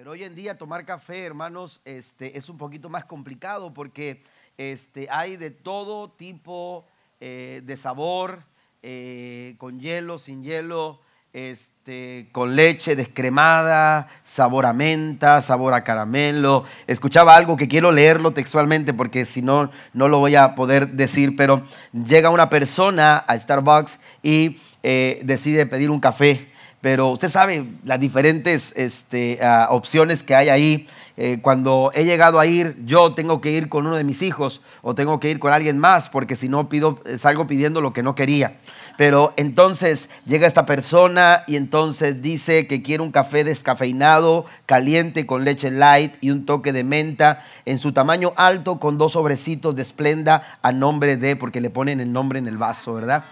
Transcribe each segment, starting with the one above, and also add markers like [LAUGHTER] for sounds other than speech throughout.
Pero hoy en día tomar café, hermanos, este, es un poquito más complicado porque este, hay de todo tipo eh, de sabor, eh, con hielo, sin hielo, este, con leche descremada, sabor a menta, sabor a caramelo. Escuchaba algo que quiero leerlo textualmente porque si no, no lo voy a poder decir, pero llega una persona a Starbucks y eh, decide pedir un café pero usted sabe las diferentes este, ah, opciones que hay ahí. Eh, cuando he llegado a ir, yo tengo que ir con uno de mis hijos o tengo que ir con alguien más, porque si no pido, salgo pidiendo lo que no quería. Pero entonces llega esta persona y entonces dice que quiere un café descafeinado, caliente con leche light y un toque de menta en su tamaño alto con dos sobrecitos de esplenda a nombre de, porque le ponen el nombre en el vaso, ¿verdad?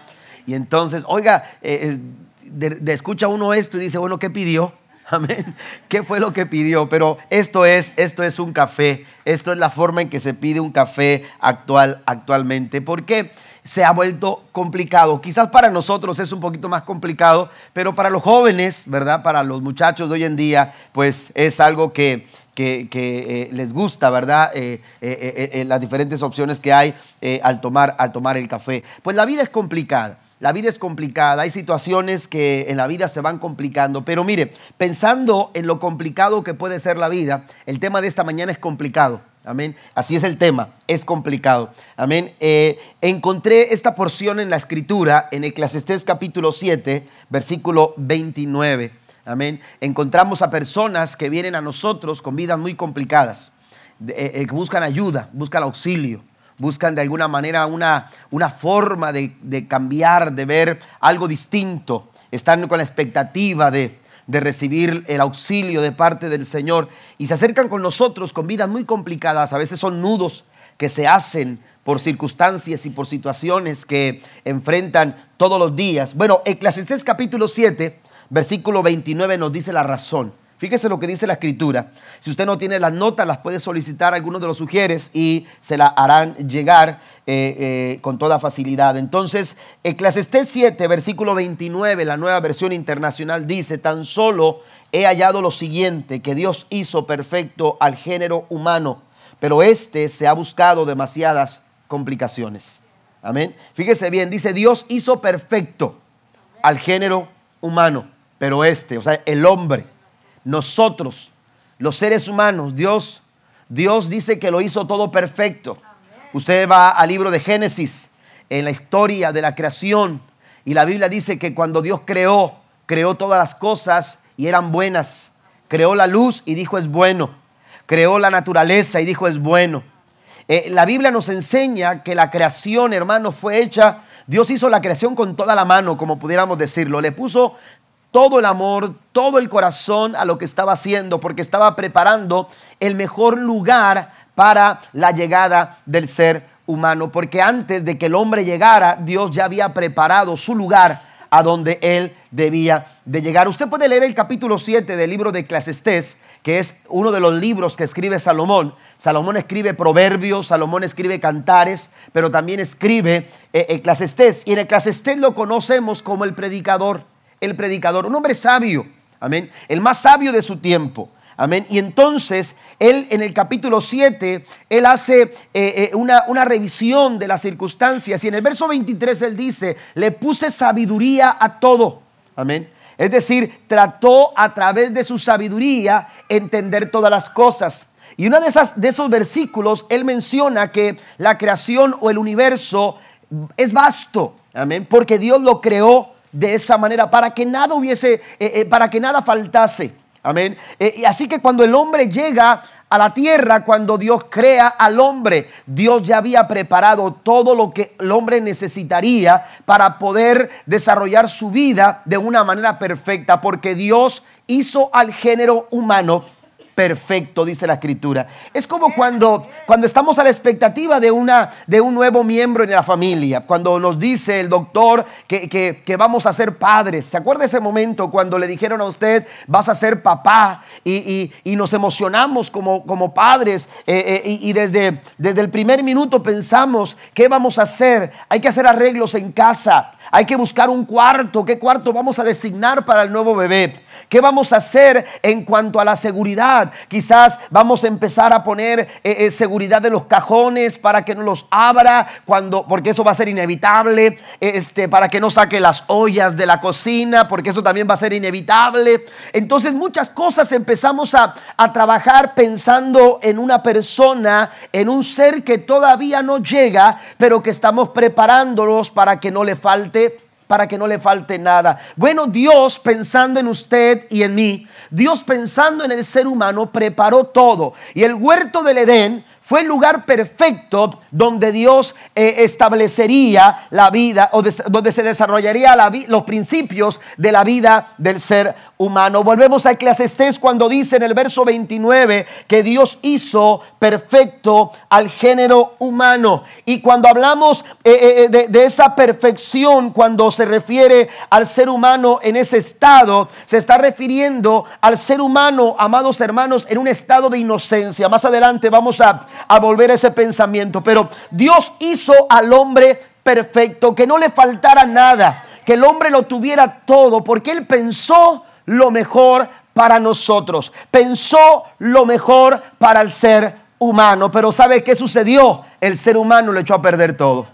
Y entonces, oiga, eh, de, escucha uno esto y dice, bueno, ¿qué pidió? [LAUGHS] Amén. ¿Qué fue lo que pidió? Pero esto es, esto es un café. Esto es la forma en que se pide un café actual, actualmente. ¿Por qué? Se ha vuelto complicado. Quizás para nosotros es un poquito más complicado, pero para los jóvenes, ¿verdad? Para los muchachos de hoy en día, pues es algo que, eh, les gusta, ¿verdad? Eh, eh, las diferentes opciones que hay al, tomar, al tomar el café. Pues la vida es complicada. La vida es complicada, hay situaciones que en la vida se van complicando, pero mire, pensando en lo complicado que puede ser la vida, el tema de esta mañana es complicado. Amén. Así es el tema, es complicado. Amén. Eh, encontré esta porción en la escritura, en Eclesiastés capítulo 7, versículo 29. Amén. Encontramos a personas que vienen a nosotros con vidas muy complicadas, eh, eh, que buscan ayuda, buscan auxilio buscan de alguna manera una, una forma de, cambiar, de ver algo distinto, están con la expectativa de, de recibir el auxilio de parte del Señor y se acercan con nosotros con vidas muy complicadas, a veces son nudos que se hacen por circunstancias y por situaciones que enfrentan todos los días. Bueno, Eclesiastés capítulo 7, versículo 29 nos dice la razón. Fíjese lo que dice la escritura. Si usted no tiene las notas, las puede solicitar a alguno de los sugieres y se la harán llegar eh, eh, con toda facilidad. Entonces, Eclesiastés 7, versículo 29, la nueva versión internacional dice, tan solo he hallado lo siguiente, que Dios hizo perfecto al género humano, pero este se ha buscado demasiadas complicaciones. Amén. Fíjese bien, dice, Dios hizo perfecto al género humano, pero este, o sea, el hombre nosotros, los seres humanos, Dios, Dios dice que lo hizo todo perfecto. Usted va al libro de Génesis, en la historia de la creación, y la Biblia dice que cuando Dios creó, creó todas las cosas y eran buenas. Creó la luz y dijo es bueno. Creó la naturaleza y dijo es bueno. Eh, la Biblia nos enseña que la creación, hermano, fue hecha. Dios hizo la creación con toda la mano, como pudiéramos decirlo. Le puso todo el amor, todo el corazón a lo que estaba haciendo, porque estaba preparando el mejor lugar para la llegada del ser humano, porque antes de que el hombre llegara, Dios ya había preparado su lugar a donde él debía de llegar. Usted puede leer el capítulo 7 del libro de Eclesiastés, que es uno de los libros que escribe Salomón. Salomón escribe proverbios, Salomón escribe cantares, pero también escribe eh, Eclesiastés. Y en Eclesiastés lo conocemos como el predicador el predicador, un hombre sabio, amén, el más sabio de su tiempo. Amén. Y entonces él en el capítulo 7, él hace eh, eh, una, una, revisión de las circunstancias y en el verso 23 él dice, le puse sabiduría a todo. Amén. Es decir, trató a través de su sabiduría entender todas las cosas. Y uno de, de esos versículos, él menciona que la creación o el universo es vasto. Amén. Porque Dios lo creó de esa manera, para que nada hubiese, eh, eh, para que nada faltase. Amén. Eh, así que cuando el hombre llega a la tierra, cuando Dios crea al hombre, Dios ya había preparado todo lo que el hombre necesitaría para poder desarrollar su vida de una manera perfecta, porque Dios hizo al género humano perfecto, dice la escritura. Es como cuando, cuando estamos a la expectativa de, una, de un nuevo miembro en la familia, cuando nos dice el doctor que, vamos a ser padres. ¿Se acuerda ese momento cuando le dijeron a usted, vas a ser papá? Y, nos emocionamos como, como padres eh, eh, y, desde, desde el primer minuto pensamos, ¿qué vamos a hacer? Hay que hacer arreglos en casa. Hay que buscar un cuarto. ¿Qué cuarto vamos a designar para el nuevo bebé? ¿Qué vamos a hacer en cuanto a la seguridad? Quizás vamos a empezar a poner eh, eh, seguridad de los cajones para que no los abra cuando, porque eso va a ser inevitable, este, para que no saque las ollas de la cocina, porque eso también va a ser inevitable. Entonces muchas cosas empezamos a, a trabajar pensando en una persona, en un ser que todavía no llega, pero que estamos preparándonos para que no le falte para que no le falte nada. Bueno, Dios pensando en usted y en mí, Dios pensando en el ser humano, preparó todo. Y el huerto del Edén fue el lugar perfecto donde Dios eh, establecería la vida o donde se desarrollaría los principios de la vida del ser humano. Volvemos a Eclesiastés cuando dice en el verso 29 que Dios hizo perfecto al género humano. Y cuando hablamos eh, eh, de, esa perfección, cuando se refiere al ser humano en ese estado, se está refiriendo al ser humano, amados hermanos, en un estado de inocencia. Más adelante vamos a, a volver a ese pensamiento. Pero Dios hizo al hombre perfecto, que no le faltara nada, que el hombre lo tuviera todo, porque Él pensó lo mejor para nosotros. Pensó lo mejor para el ser humano. Pero ¿sabe qué sucedió? El ser humano lo echó a perder todo.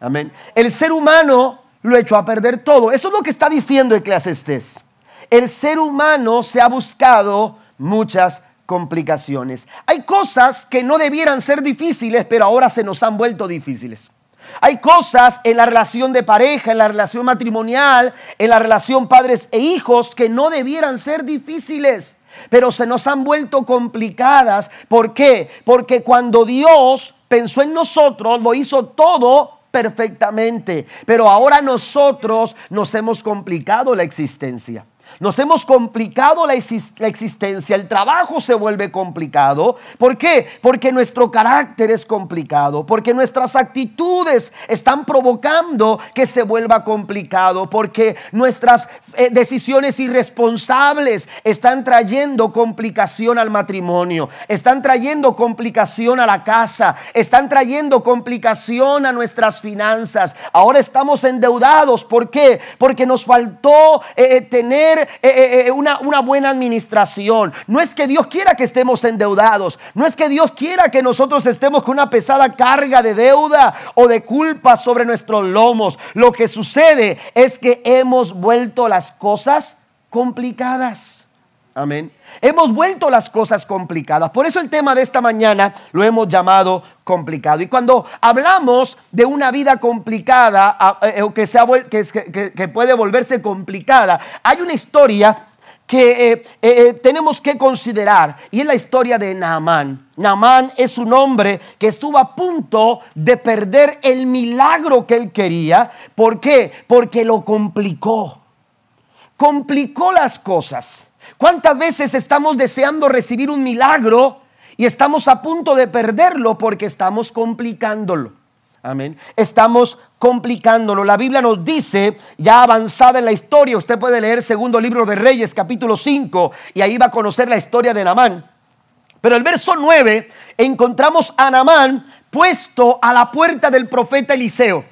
Amén. El ser humano lo echó a perder todo. Eso es lo que está diciendo Eclesiastes. El ser humano se ha buscado muchas complicaciones. Hay cosas que no debieran ser difíciles, pero ahora se nos han vuelto difíciles. Hay cosas en la relación de pareja, en la relación matrimonial, en la relación padres e hijos que no debieran ser difíciles, pero se nos han vuelto complicadas. ¿Por qué? Porque cuando Dios pensó en nosotros, lo hizo todo perfectamente, pero ahora nosotros nos hemos complicado la existencia. Nos hemos complicado la, existencia, el trabajo se vuelve complicado. ¿Por qué? Porque nuestro carácter es complicado, porque nuestras actitudes están provocando que se vuelva complicado, porque nuestras eh, decisiones irresponsables están trayendo complicación al matrimonio, están trayendo complicación a la casa, están trayendo complicación a nuestras finanzas. Ahora estamos endeudados. ¿Por qué? Porque nos faltó eh, eh, eh, eh, eh, una, una buena administración. No es que Dios quiera que estemos endeudados. No es que Dios quiera que nosotros estemos con una pesada carga de deuda o de culpa sobre nuestros lomos. Lo que sucede es que hemos vuelto las cosas complicadas. Amén. Hemos vuelto las cosas complicadas. Por eso el tema de esta mañana lo hemos llamado complicado. Y cuando hablamos de una vida complicada eh, o que, que, puede volverse complicada, hay una historia que eh, eh, tenemos que considerar y es la historia de Naamán. Naamán es un hombre que estuvo a punto de perder el milagro que él quería. ¿Por qué? Porque lo complicó. Complicó las cosas. ¿Cuántas veces estamos deseando recibir un milagro y estamos a punto de perderlo porque estamos complicándolo? Amén. Estamos complicándolo. La Biblia nos dice, ya avanzada en la historia, usted puede leer segundo libro de Reyes, capítulo 5, y ahí va a conocer la historia de Namán. Pero el verso 9 encontramos a Namán puesto a la puerta del profeta Eliseo.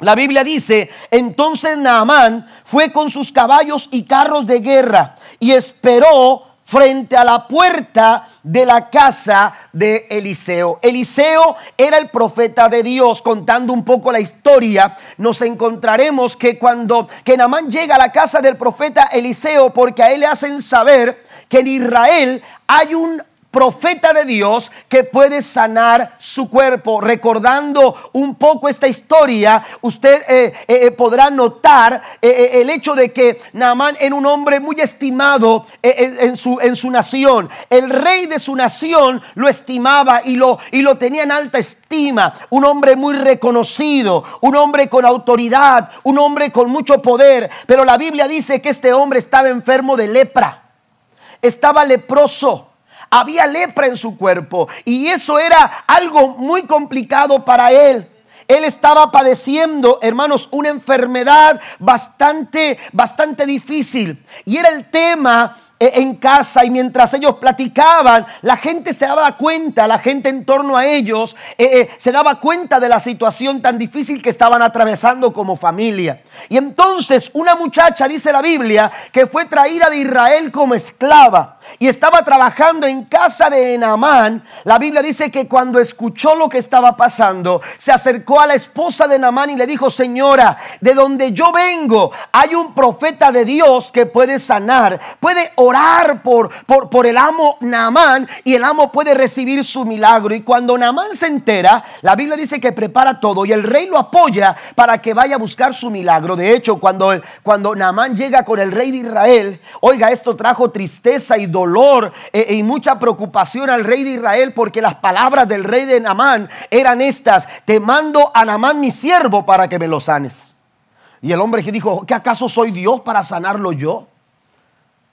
La Biblia dice, entonces Naamán fue con sus caballos y carros de guerra y esperó frente a la puerta de la casa de Eliseo. Eliseo era el profeta de Dios. Contando un poco la historia, nos encontraremos que cuando que Naamán llega a la casa del profeta Eliseo, porque a él le hacen saber que en Israel hay un profeta de Dios que puede sanar su cuerpo. Recordando un poco esta historia, usted eh, eh, eh, podrá notar el hecho de que Naamán era un hombre muy estimado en, su, en su nación. El rey de su nación lo estimaba y lo, y lo tenía en alta estima. Un hombre muy reconocido, un hombre con autoridad, un hombre con mucho poder. Pero la Biblia dice que este hombre estaba enfermo de lepra. Estaba leproso había lepra en su cuerpo y eso era algo muy complicado para él. Él estaba padeciendo, hermanos, una enfermedad bastante, bastante difícil. Y era el tema en casa y mientras ellos platicaban, la gente se daba cuenta, la gente en torno a ellos eh, eh, se daba cuenta de la situación tan difícil que estaban atravesando como familia. Y entonces una muchacha, dice la Biblia, que fue traída de Israel como esclava y estaba trabajando en casa de Enamán, la Biblia dice que cuando escuchó lo que estaba pasando, se acercó a la esposa de Enamán y le dijo, señora, de donde yo vengo hay un profeta de Dios que puede sanar, puede orar por, por, por el amo Naamán y el amo puede recibir su milagro. Y cuando Naamán se entera, la Biblia dice que prepara todo y el rey lo apoya para que vaya a buscar su milagro. De hecho, cuando, cuando Naamán llega con el rey de Israel, oiga, esto trajo tristeza y dolor eh, y mucha preocupación al rey de Israel porque las palabras del rey de Naamán eran estas, te mando a Naamán mi siervo para que me lo sanes. Y el hombre que dijo, ¿qué acaso soy Dios para sanarlo yo?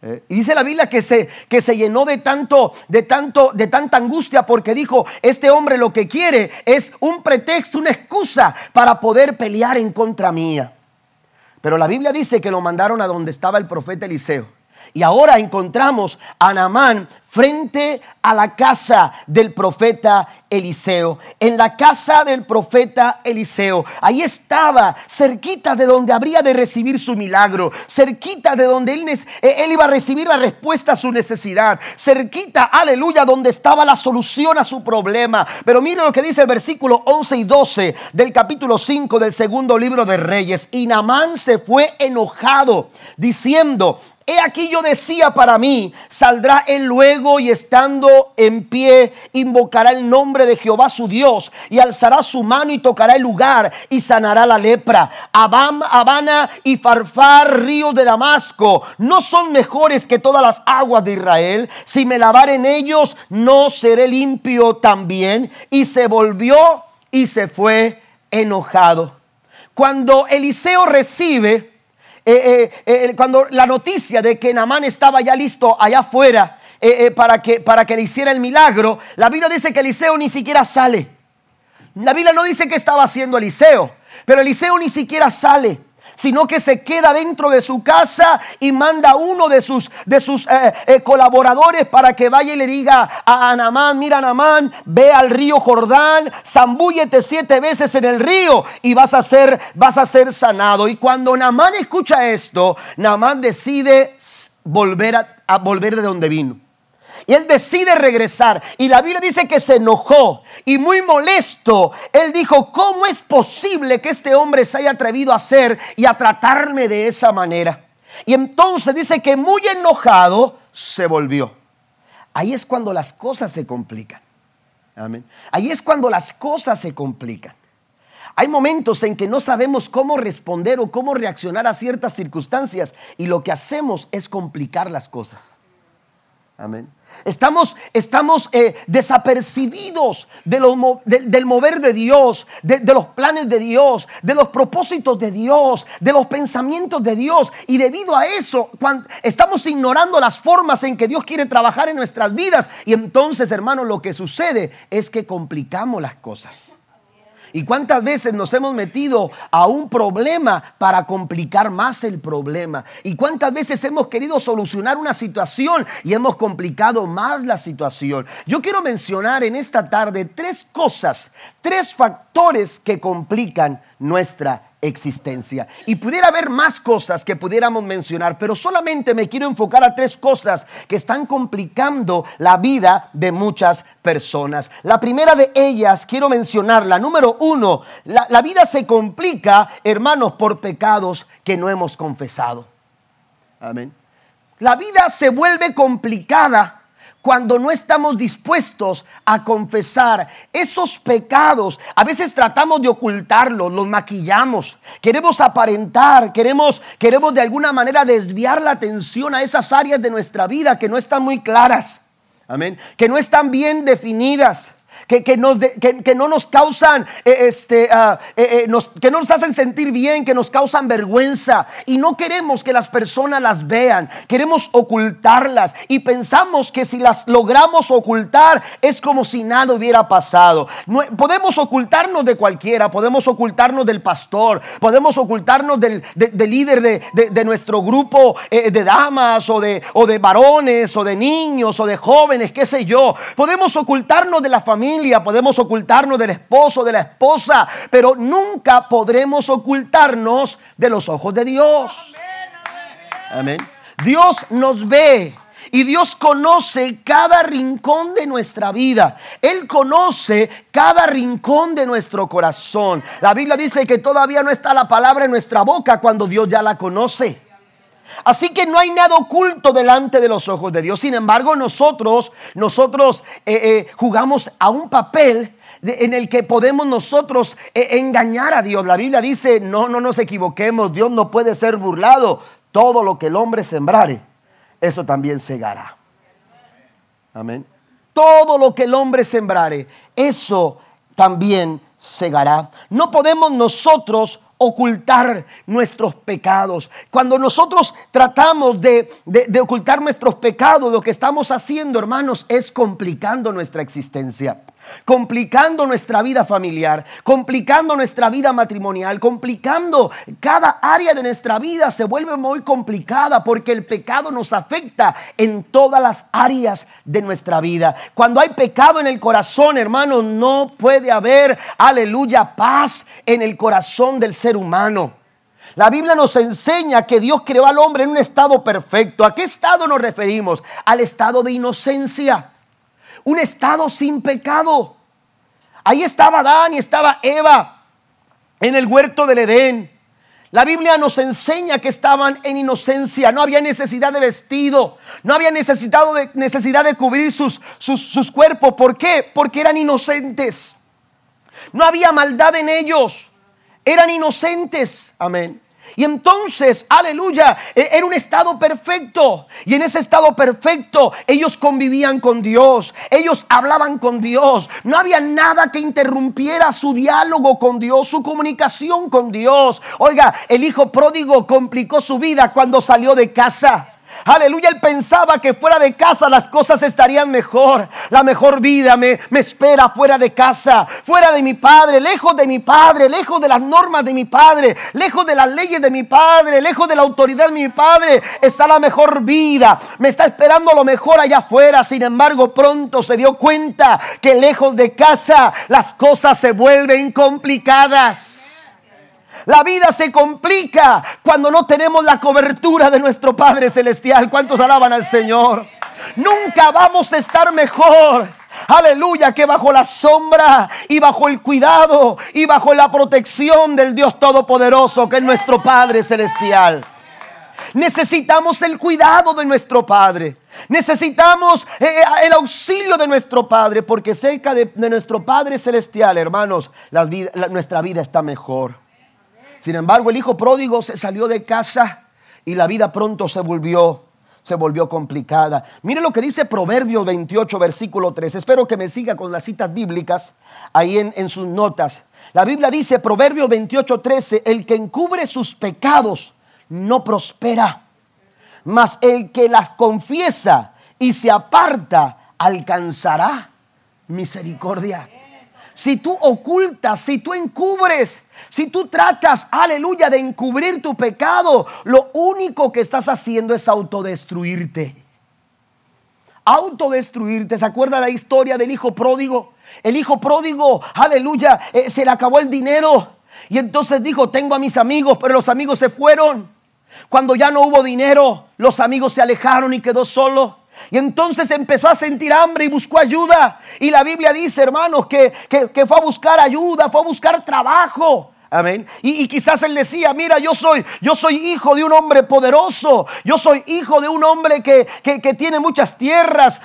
Eh, y dice la Biblia que se, que se llenó de tanto, de tanto, de tanta angustia porque dijo, este hombre lo que quiere es un pretexto, una excusa para poder pelear en contra mía. Pero la Biblia dice que lo mandaron a donde estaba el profeta Eliseo. Y ahora encontramos a Naamán frente a la casa del profeta Eliseo. En la casa del profeta Eliseo. Ahí estaba, cerquita de donde habría de recibir su milagro. Cerquita de donde él, eh, él iba a recibir la respuesta a su necesidad. Cerquita, aleluya, donde estaba la solución a su problema. Pero mire lo que dice el versículo 11 y 12 del capítulo 5 del segundo libro de Reyes. Y Naamán se fue enojado diciendo, He aquí yo decía para mí, saldrá él luego y estando en pie, invocará el nombre de Jehová su Dios y alzará su mano y tocará el lugar y sanará la lepra. Abam, Habana y Farfar, ríos de Damasco, no son mejores que todas las aguas de Israel. Si me lavar en ellos, no seré limpio también. Y se volvió y se fue enojado. Cuando Eliseo recibe eh, eh, eh, cuando la noticia de que Namán estaba ya listo allá afuera para, que, para que le hiciera el milagro, la Biblia dice que Eliseo ni siquiera sale. La Biblia no dice que estaba haciendo Eliseo, pero Eliseo ni siquiera sale sino que se queda dentro de su casa y manda uno de sus, de sus eh, eh, colaboradores para que vaya y le diga a Anamán, mira Anamán, ve al río Jordán, zambúllete siete veces en el río y vas a ser, vas a ser sanado. Y cuando Namán escucha esto, Namán decide volver a volver de donde vino. Y él decide regresar. Y la Biblia dice que se enojó y muy molesto. Él dijo, ¿cómo es posible que este hombre se haya atrevido a hacer y a tratarme de esa manera? Y entonces dice que muy enojado se volvió. Ahí es cuando las cosas se complican. Amén. Ahí es cuando las cosas se complican. Hay momentos en que no sabemos cómo responder o cómo reaccionar a ciertas circunstancias y lo que hacemos es complicar las cosas. Amén. Estamos, estamos eh, desapercibidos de del mover de Dios, de, los planes de Dios, de los propósitos de Dios, de los pensamientos de Dios. Y debido a eso, estamos ignorando las formas en que Dios quiere trabajar en nuestras vidas. Y entonces, hermanos, lo que sucede es que complicamos las cosas. ¿Y cuántas veces nos hemos metido a un problema para complicar más el problema? ¿Y cuántas veces hemos querido solucionar una situación y hemos complicado más la situación? Yo quiero mencionar en esta tarde tres cosas, tres factores que complican nuestra existencia. Y pudiera haber más cosas que pudiéramos mencionar, pero solamente me quiero enfocar a tres cosas que están complicando la vida de muchas personas. La primera de ellas, quiero mencionarla, número uno, la, la vida se complica, hermanos, por pecados que no hemos confesado. Amén. La vida se vuelve complicada cuando no estamos dispuestos a confesar esos pecados. A veces tratamos de ocultarlos, los maquillamos, queremos aparentar, queremos, queremos de alguna manera desviar la atención a esas áreas de nuestra vida que no están muy claras. Amén. Que no están bien definidas. Que, nos que, no nos causan, eh, este, ah, eh, eh, que no nos hacen sentir bien, que nos causan vergüenza. Y no queremos que las personas las vean, queremos ocultarlas. Y pensamos que si las logramos ocultar es como si nada hubiera pasado. podemos ocultarnos de cualquiera, podemos ocultarnos del pastor, podemos ocultarnos del, líder de, nuestro grupo de damas o de, o de varones o de niños o de jóvenes, qué sé yo. Podemos ocultarnos de la familia podemos ocultarnos del esposo, de la esposa, pero nunca podremos ocultarnos de los ojos de Dios. Amén. Dios nos ve. Y Dios conoce cada rincón de nuestra vida. Él conoce cada rincón de nuestro corazón. La Biblia dice que todavía no está la palabra en nuestra boca cuando Dios ya la conoce. Así que no hay nada oculto delante de los ojos de Dios. Sin embargo, nosotros, nosotros eh, eh, jugamos a un papel en el que podemos nosotros eh, engañar a Dios. La Biblia dice, no, no nos equivoquemos, Dios no puede ser burlado. Todo lo que el hombre sembrare, eso también segará. Amén. Todo lo que el hombre sembrare, eso también segará. No podemos nosotros ocultar nuestros pecados. Cuando nosotros tratamos de, ocultar nuestros pecados, lo que estamos haciendo, hermanos, es complicando nuestra existencia complicando nuestra vida familiar, complicando nuestra vida matrimonial, complicando cada área de nuestra vida se vuelve muy complicada porque el pecado nos afecta en todas las áreas de nuestra vida. Cuando hay pecado en el corazón, hermano, no puede haber, aleluya, paz en el corazón del ser humano. La Biblia nos enseña que Dios creó al hombre en un estado perfecto. ¿A qué estado nos referimos? Al estado de inocencia un estado sin pecado. Ahí estaba Adán y estaba Eva en el huerto del Edén. La Biblia nos enseña que estaban en inocencia, no había necesidad de vestido, no había necesidad de, necesidad de cubrir sus, sus, sus cuerpos. ¿Por qué? Porque eran inocentes. No había maldad en ellos, eran inocentes. Amén. Y entonces, aleluya, e, era un estado perfecto. Y en ese estado perfecto ellos convivían con Dios. Ellos hablaban con Dios. No había nada que interrumpiera su diálogo con Dios, su comunicación con Dios. Oiga, el hijo pródigo complicó su vida cuando salió de casa. Aleluya, él pensaba que fuera de casa las cosas estarían mejor. La mejor vida me, me, espera fuera de casa, fuera de mi padre, lejos de mi padre, lejos de las normas de mi padre, lejos de las leyes de mi padre, lejos de la autoridad de mi padre. Está la mejor vida. Me está esperando lo mejor allá afuera. Sin embargo, pronto se dio cuenta que lejos de casa las cosas se vuelven complicadas. La vida se complica cuando no tenemos la cobertura de nuestro Padre Celestial. ¿Cuántos alaban al Señor? Nunca vamos a estar mejor. Aleluya, que bajo la sombra y bajo el cuidado y bajo la protección del Dios Todopoderoso, que es nuestro Padre Celestial. Necesitamos el cuidado de nuestro Padre. Necesitamos eh, eh, el auxilio de nuestro Padre, porque cerca de, nuestro Padre Celestial, hermanos, nuestra vida está mejor. Sin embargo, el hijo pródigo se salió de casa y la vida pronto se volvió se volvió complicada. Mire lo que dice Proverbios 28, versículo 3. Espero que me siga con las citas bíblicas ahí en, en sus notas. La Biblia dice, Proverbios 28, 13, el que encubre sus pecados no prospera, mas el que las confiesa y se aparta alcanzará misericordia si tú ocultas, si tú encubres, si tú tratas, aleluya, de encubrir tu pecado, lo único que estás haciendo es autodestruirte. Autodestruirte. ¿Se acuerda la historia del hijo pródigo? El hijo pródigo, aleluya, eh, se le acabó el dinero. Y entonces dijo, tengo a mis amigos, pero los amigos se fueron. Cuando ya no hubo dinero, los amigos se alejaron y quedó solo. Y entonces empezó a sentir hambre y buscó ayuda. Y la Biblia dice, hermanos, que, fue a buscar ayuda, fue a buscar trabajo. Y, quizás él decía, mira, yo soy, yo soy hijo de un hombre poderoso. Yo soy hijo de un hombre que, tiene muchas tierras.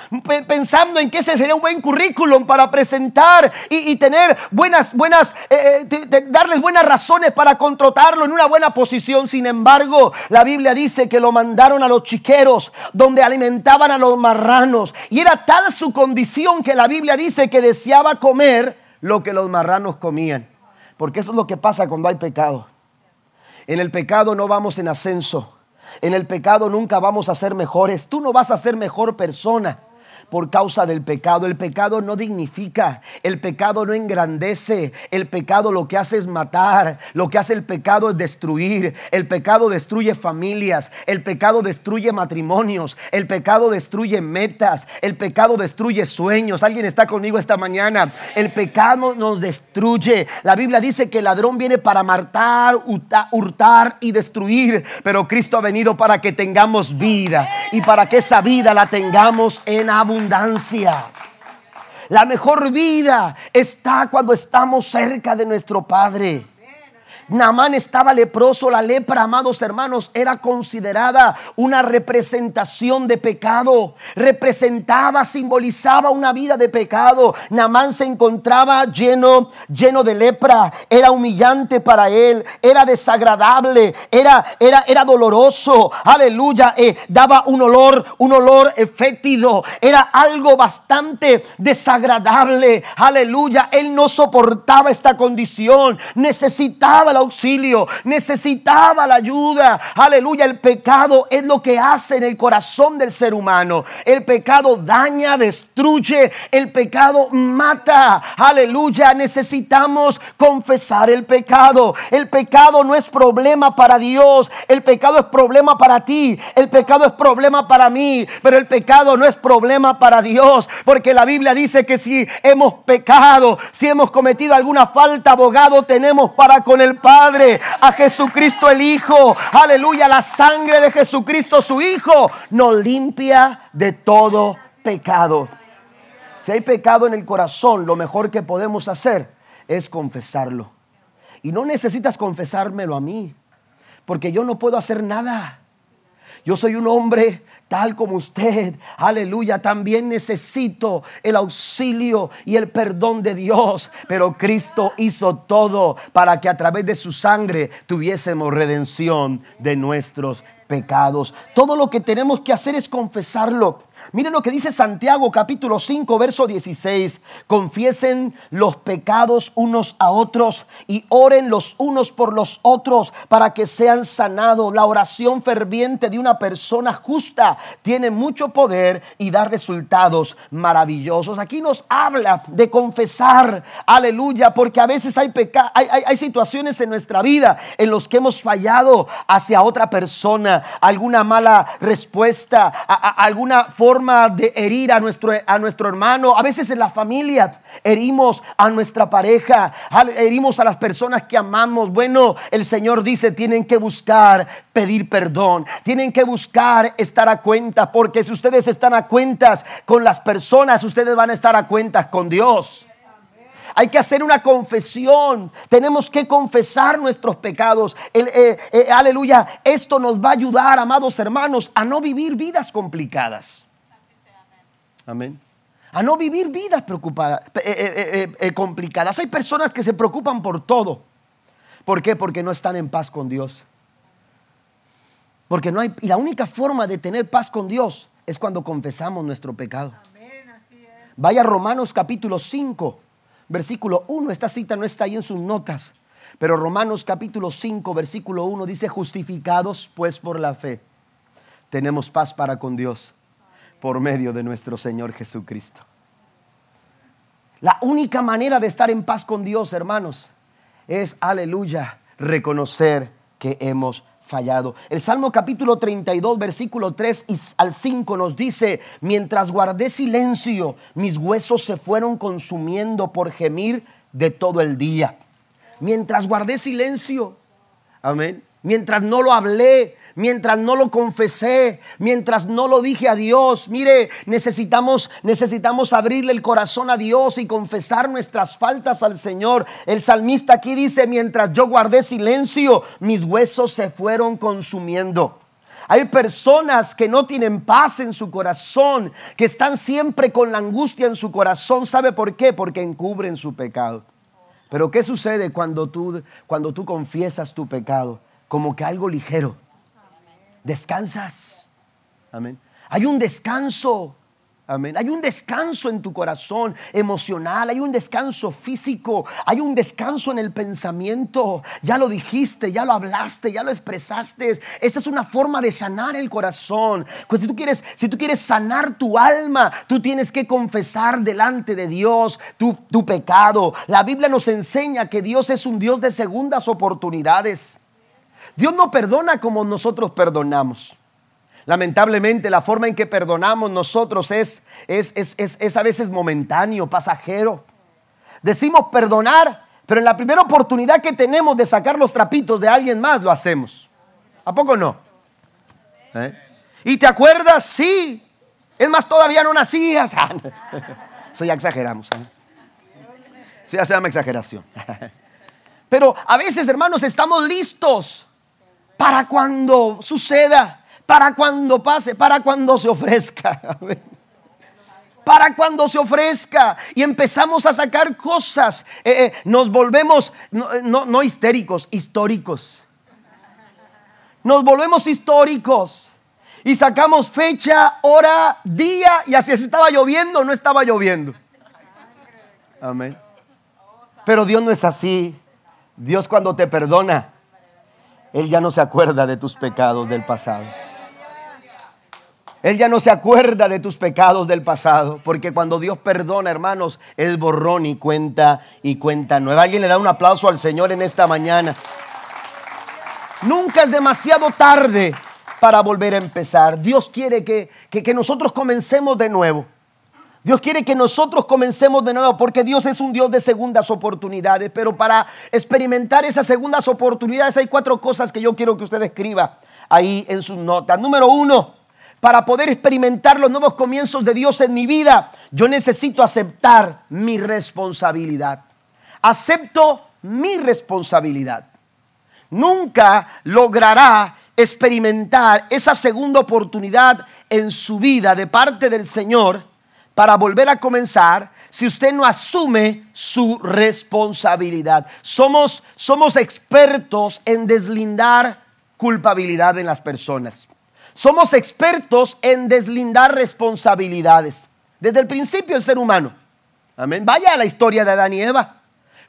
Pensando en que ese sería un buen currículum para presentar y, tener buenas, buenas, eh, eh, darles buenas razones para contratarlo en una buena posición. Sin embargo, la Biblia dice que lo mandaron a los chiqueros, donde alimentaban a los marranos. Y era tal su condición que la Biblia dice que deseaba comer lo que los marranos comían. Porque eso es lo que pasa cuando hay pecado. En el pecado no vamos en ascenso. En el pecado nunca vamos a ser mejores. Tú no vas a ser mejor persona por causa del pecado. El pecado no dignifica, el pecado no engrandece, el pecado lo que hace es matar, lo que hace el pecado es destruir, el pecado destruye familias, el pecado destruye matrimonios, el pecado destruye metas, el pecado destruye sueños. Alguien está conmigo esta mañana. El pecado nos destruye. La Biblia dice que el ladrón viene para matar, hurtar y destruir, pero Cristo ha venido para que tengamos vida y para que esa vida la tengamos en abundancia la mejor vida está cuando estamos cerca de nuestro Padre. Namán estaba leproso. La lepra, amados hermanos, era considerada una representación de pecado. Representaba, simbolizaba una vida de pecado. Namán se encontraba lleno, lleno de lepra. Era humillante para él. Era desagradable. Era, era, era doloroso. Aleluya. Eh, daba un olor, un olor fétido. Era algo bastante desagradable. Aleluya. Él no soportaba esta condición. Necesitaba la auxilio, necesitaba la ayuda. Aleluya, el pecado es lo que hace en el corazón del ser humano. El pecado daña, destruye, el pecado mata. Aleluya, necesitamos confesar el pecado. El pecado no es problema para Dios, el pecado es problema para ti, el pecado es problema para mí, pero el pecado no es problema para Dios, porque la Biblia dice que si hemos pecado, si hemos cometido alguna falta, abogado tenemos para con el Padre a Jesucristo el Hijo. Aleluya, la sangre de Jesucristo su Hijo nos limpia de todo pecado. Si hay pecado en el corazón, lo mejor que podemos hacer es confesarlo. Y no necesitas confesármelo a mí, porque yo no puedo hacer nada. Yo soy un hombre tal como usted. Aleluya. También necesito el auxilio y el perdón de Dios. Pero Cristo hizo todo para que a través de su sangre tuviésemos redención de nuestros pecados. Todo lo que tenemos que hacer es confesarlo. Miren lo que dice Santiago capítulo 5, verso 16. Confiesen los pecados unos a otros y oren los unos por los otros para que sean sanados. La oración ferviente de una persona justa tiene mucho poder y da resultados maravillosos. Aquí nos habla de confesar, aleluya, porque a veces hay, hay, hay, situaciones en nuestra vida en los que hemos fallado hacia otra persona, alguna mala respuesta, alguna forma de herir a nuestro, a nuestro hermano. A veces en la familia herimos a nuestra pareja, herimos a las personas que amamos. Bueno, el Señor dice, tienen que buscar pedir perdón, tienen que buscar estar a cuenta, porque si ustedes están a cuentas con las personas, ustedes van a estar a cuentas con Dios. Hay que hacer una confesión. Tenemos que confesar nuestros pecados. Eh, eh, aleluya. Esto nos va a ayudar, amados hermanos, a no vivir vidas complicadas. Amén. A no vivir vidas preocupadas, eh, eh, eh, complicadas. Hay personas que se preocupan por todo. ¿Por qué? Porque no están en paz con Dios. Porque no hay, y la única forma de tener paz con Dios es cuando confesamos nuestro pecado. Vaya Romanos capítulo 5, versículo 1. Esta cita no está ahí en sus notas. Pero Romanos capítulo 5, versículo 1 dice, justificados pues por la fe, tenemos paz para con Dios por medio de nuestro Señor Jesucristo. La única manera de estar en paz con Dios, hermanos, es, aleluya, reconocer que hemos fallado. El Salmo capítulo 32, versículo 3 al 5 nos dice, mientras guardé silencio, mis huesos se fueron consumiendo por gemir de todo el día. Mientras guardé silencio, amén. Mientras no lo hablé, mientras no lo confesé, mientras no lo dije a Dios. Mire, necesitamos necesitamos abrirle el corazón a Dios y confesar nuestras faltas al Señor. El salmista aquí dice, mientras yo guardé silencio, mis huesos se fueron consumiendo. Hay personas que no tienen paz en su corazón, que están siempre con la angustia en su corazón. ¿Sabe por qué? Porque encubren su pecado. Pero ¿qué sucede cuando tú, cuando tú confiesas tu pecado? Como que algo ligero. Descansas. Amén. Hay un descanso Amén. Hay un descanso en tu corazón emocional, hay un descanso físico, hay un descanso en el pensamiento. Ya lo dijiste, ya lo hablaste, ya lo expresaste. Esta es una forma de sanar el corazón. Pues si tú quieres, si tú quieres sanar tu alma, tú tienes que confesar delante de Dios tu, tu pecado. La Biblia nos enseña que Dios es un Dios de segundas oportunidades. Dios no perdona como nosotros perdonamos. Lamentablemente la forma en que perdonamos nosotros es, es, es, a veces momentáneo, pasajero. Decimos perdonar, pero en la primera oportunidad que tenemos de sacar los trapitos de alguien más, lo hacemos. ¿A poco no? ¿Eh? ¿Y te acuerdas? Sí. Es más, todavía no nacías. [LAUGHS] Eso ya exageramos. ¿eh? Eso ya se llama exageración. [LAUGHS] Pero a veces, hermanos, estamos listos para cuando suceda para cuando pase, para cuando se ofrezca. [LAUGHS] Para cuando se ofrezca y empezamos a sacar cosas, eh, eh, nos volvemos no, no histéricos, históricos. Nos volvemos históricos y sacamos fecha, hora, día y así si estaba lloviendo o no estaba lloviendo. Amén. Pero Dios no es así. Dios cuando te perdona, Él ya no se acuerda de tus pecados del pasado. Él ya no se acuerda de tus pecados del pasado, porque cuando Dios perdona, hermanos, Él borrón y cuenta y cuenta nueva. Alguien le da un aplauso al Señor en esta mañana. Nunca es demasiado tarde para volver a empezar. Dios quiere que, que nosotros comencemos de nuevo. Dios quiere que nosotros comencemos de nuevo porque Dios es un Dios de segundas oportunidades. Pero para experimentar esas segundas oportunidades hay cuatro cosas que yo quiero que usted escriba ahí en sus notas. Número uno, para poder experimentar los nuevos comienzos de Dios en mi vida, yo necesito aceptar mi responsabilidad. Acepto mi responsabilidad. Nunca logrará experimentar esa segunda oportunidad en su vida de parte del Señor para volver a comenzar si usted no asume su responsabilidad. Somos, somos expertos en deslindar culpabilidad en las personas. Somos expertos en deslindar responsabilidades. Desde el principio el ser humano. Amén. Vaya a la historia de Adán y Eva.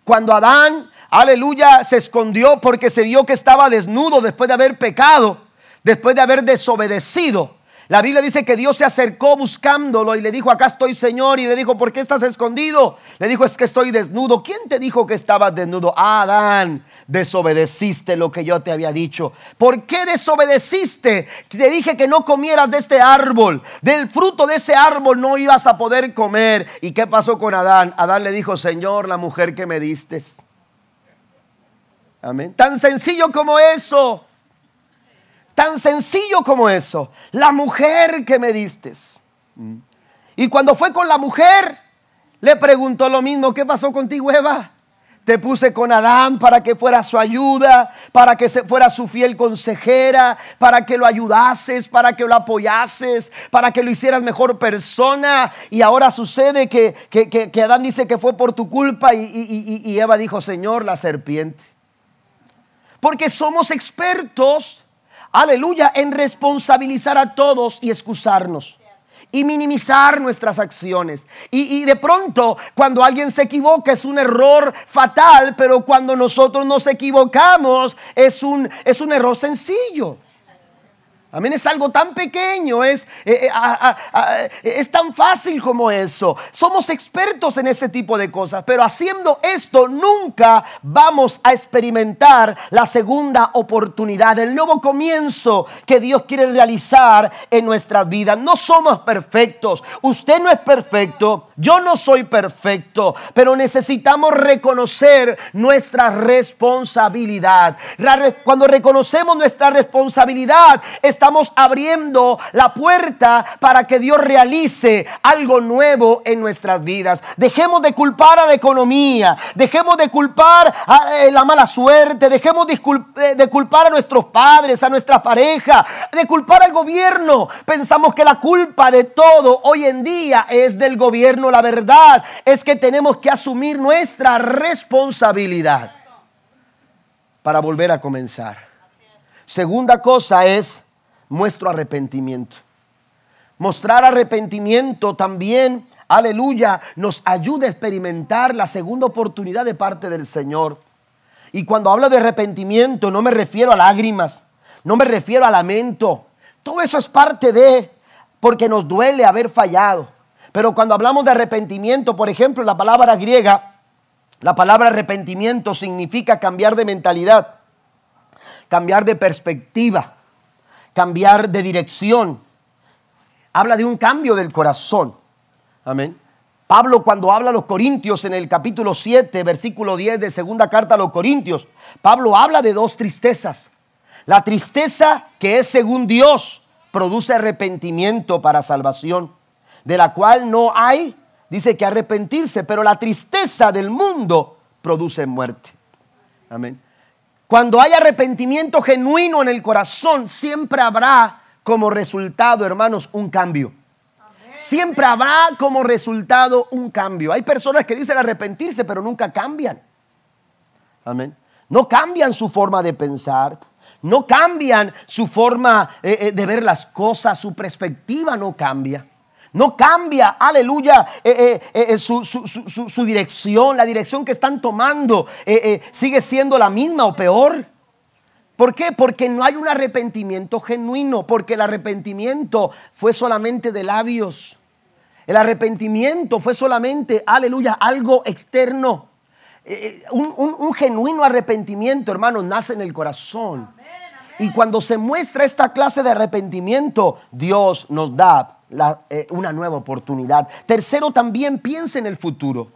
Cuando Adán, aleluya, se escondió porque se vio que estaba desnudo después de haber pecado, después de haber desobedecido. La Biblia dice que Dios se acercó buscándolo y le dijo, acá estoy Señor. Y le dijo, ¿por qué estás escondido? Le dijo, es que estoy desnudo. ¿Quién te dijo que estabas desnudo? Adán, desobedeciste lo que yo te había dicho. ¿Por qué desobedeciste? Te dije que no comieras de este árbol. Del fruto de ese árbol no ibas a poder comer. ¿Y qué pasó con Adán? Adán le dijo, Señor, la mujer que me diste. Amén. Tan sencillo como eso. Tan sencillo como eso. La mujer que me diste. Y cuando fue con la mujer, le preguntó lo mismo. ¿Qué pasó contigo, Eva? Te puse con Adán para que fuera su ayuda, para que fuera su fiel consejera, para que lo ayudases, para que lo apoyases, para que lo hicieras mejor persona. Y ahora sucede que, que, Adán dice que fue por tu culpa y, y Eva dijo, Señor, la serpiente. Porque somos expertos aleluya, en responsabilizar a todos y excusarnos y minimizar nuestras acciones. Y, de pronto, cuando alguien se equivoca es un error fatal, pero cuando nosotros nos equivocamos es un, es un error sencillo. Amén, es algo tan pequeño, es, eh, eh, es tan fácil como eso. Somos expertos en ese tipo de cosas, pero haciendo esto nunca vamos a experimentar la segunda oportunidad, el nuevo comienzo que Dios quiere realizar en nuestras vidas. No somos perfectos, usted no es perfecto, yo no soy perfecto, pero necesitamos reconocer nuestra responsabilidad. Cuando reconocemos nuestra responsabilidad, estamos abriendo la puerta para que Dios realice algo nuevo en nuestras vidas. Dejemos de culpar a la economía, dejemos de culpar a eh, la mala suerte, dejemos eh, de culpar a nuestros padres, a nuestra pareja, de culpar al gobierno. Pensamos que la culpa de todo hoy en día es del gobierno. La verdad es que tenemos que asumir nuestra responsabilidad para volver a comenzar. Segunda cosa es nuestro arrepentimiento. Mostrar arrepentimiento también, aleluya, nos ayuda a experimentar la segunda oportunidad de parte del Señor. Y cuando hablo de arrepentimiento no me refiero a lágrimas, no me refiero a lamento. Todo eso es parte de, porque nos duele haber fallado. Pero cuando hablamos de arrepentimiento, por ejemplo, la palabra griega, la palabra arrepentimiento significa cambiar de mentalidad, cambiar de perspectiva cambiar de dirección. Habla de un cambio del corazón. Amén. Pablo cuando habla a los Corintios en el capítulo 7, versículo 10 de segunda carta a los Corintios, Pablo habla de dos tristezas. La tristeza que es según Dios produce arrepentimiento para salvación, de la cual no hay, dice que arrepentirse, pero la tristeza del mundo produce muerte. Amén. Cuando hay arrepentimiento genuino en el corazón, siempre habrá como resultado, hermanos, un cambio. Siempre habrá como resultado un cambio. Hay personas que dicen arrepentirse, pero nunca cambian. Amén. No cambian su forma de pensar, no cambian su forma eh, eh, de ver las cosas, su perspectiva no cambia. No cambia, aleluya, eh, eh, eh, su, dirección, la dirección que están tomando sigue siendo la misma o peor. ¿Por qué? Porque no hay un arrepentimiento genuino, porque el arrepentimiento fue solamente de labios. El arrepentimiento fue solamente, aleluya, algo externo. un, un, genuino arrepentimiento, hermanos, nace en el corazón. Y cuando se muestra esta clase de arrepentimiento, Dios nos da eh, una nueva oportunidad. Tercero, también piense en el futuro.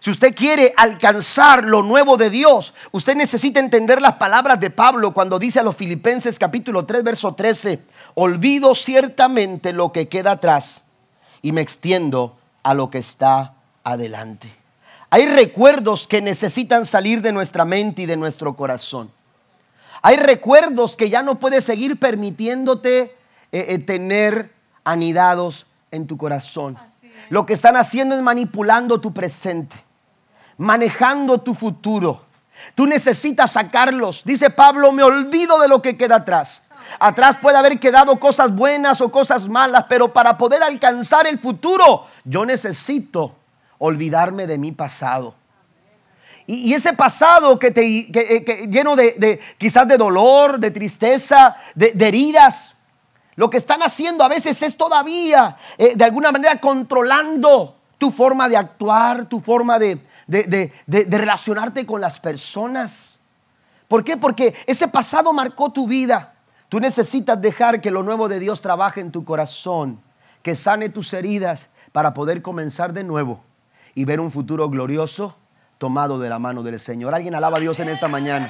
Si usted quiere alcanzar lo nuevo de Dios, usted necesita entender las palabras de Pablo cuando dice a los Filipenses capítulo 3, verso 13, olvido ciertamente lo que queda atrás y me extiendo a lo que está adelante. Hay recuerdos que necesitan salir de nuestra mente y de nuestro corazón. Hay recuerdos que ya no puedes seguir permitiéndote eh, eh, tener anidados en tu corazón. Lo que están haciendo es manipulando tu presente, manejando tu futuro. Tú necesitas sacarlos. Dice Pablo, me olvido de lo que queda atrás. Atrás puede haber quedado cosas buenas o cosas malas, pero para poder alcanzar el futuro, yo necesito olvidarme de mi pasado. Y, ese pasado que te eh, lleno de, quizás de dolor, de tristeza, de heridas, lo que están haciendo a veces es todavía, eh, de alguna manera, controlando tu forma de actuar, tu forma de, relacionarte con las personas. ¿Por qué? Porque ese pasado marcó tu vida. Tú necesitas dejar que lo nuevo de Dios trabaje en tu corazón, que sane tus heridas para poder comenzar de nuevo y ver un futuro glorioso tomado de la mano del Señor. Alguien alaba a Dios en esta mañana.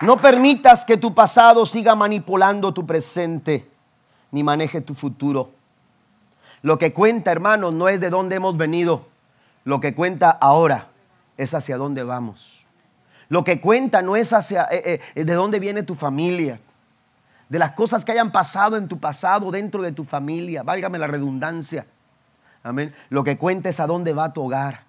No permitas que tu pasado siga manipulando tu presente ni maneje tu futuro. Lo que cuenta, hermanos, no es de dónde hemos venido. Lo que cuenta ahora es hacia dónde vamos. Lo que cuenta no es hacia eh, eh, de dónde viene tu familia, de las cosas que hayan pasado en tu pasado dentro de tu familia, válgame la redundancia. Amén. Lo que cuenta es a dónde va tu hogar,